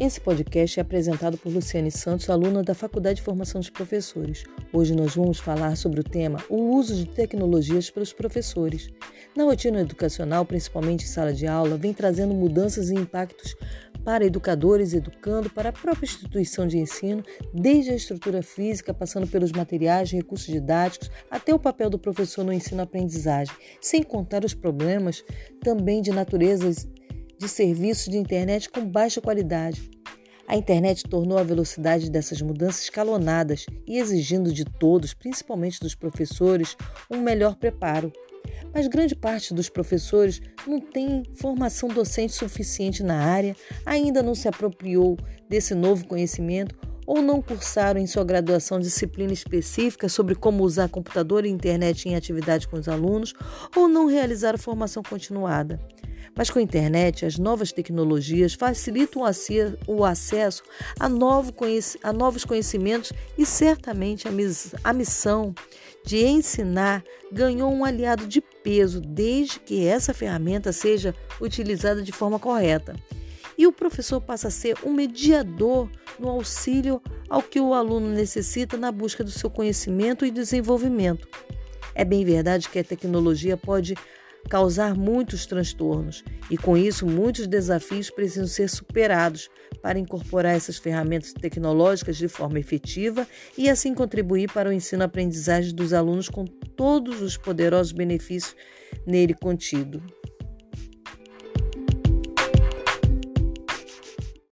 Esse podcast é apresentado por Luciane Santos, aluna da Faculdade de Formação de Professores. Hoje nós vamos falar sobre o tema o uso de tecnologias pelos professores. Na rotina educacional, principalmente em sala de aula, vem trazendo mudanças e impactos para educadores, educando, para a própria instituição de ensino, desde a estrutura física, passando pelos materiais, recursos didáticos, até o papel do professor no ensino-aprendizagem, sem contar os problemas também de natureza de serviços de internet com baixa qualidade. A internet tornou a velocidade dessas mudanças escalonadas e exigindo de todos, principalmente dos professores, um melhor preparo. Mas grande parte dos professores não tem formação docente suficiente na área, ainda não se apropriou desse novo conhecimento ou não cursaram em sua graduação disciplina específica sobre como usar computador e internet em atividade com os alunos, ou não realizaram formação continuada. Mas com a internet, as novas tecnologias facilitam o acesso a, novos conhecimentos e certamente a missão de ensinar ganhou um aliado de peso desde que essa ferramenta seja utilizada de forma correta. E o professor passa a ser um mediador no auxílio ao que o aluno necessita na busca do seu conhecimento e desenvolvimento. É bem verdade que a tecnologia pode causar muitos transtornos e, com isso, muitos desafios precisam ser superados para incorporar essas ferramentas tecnológicas de forma efetiva e assim contribuir para o ensino-aprendizagem dos alunos com todos os poderosos benefícios nele contido.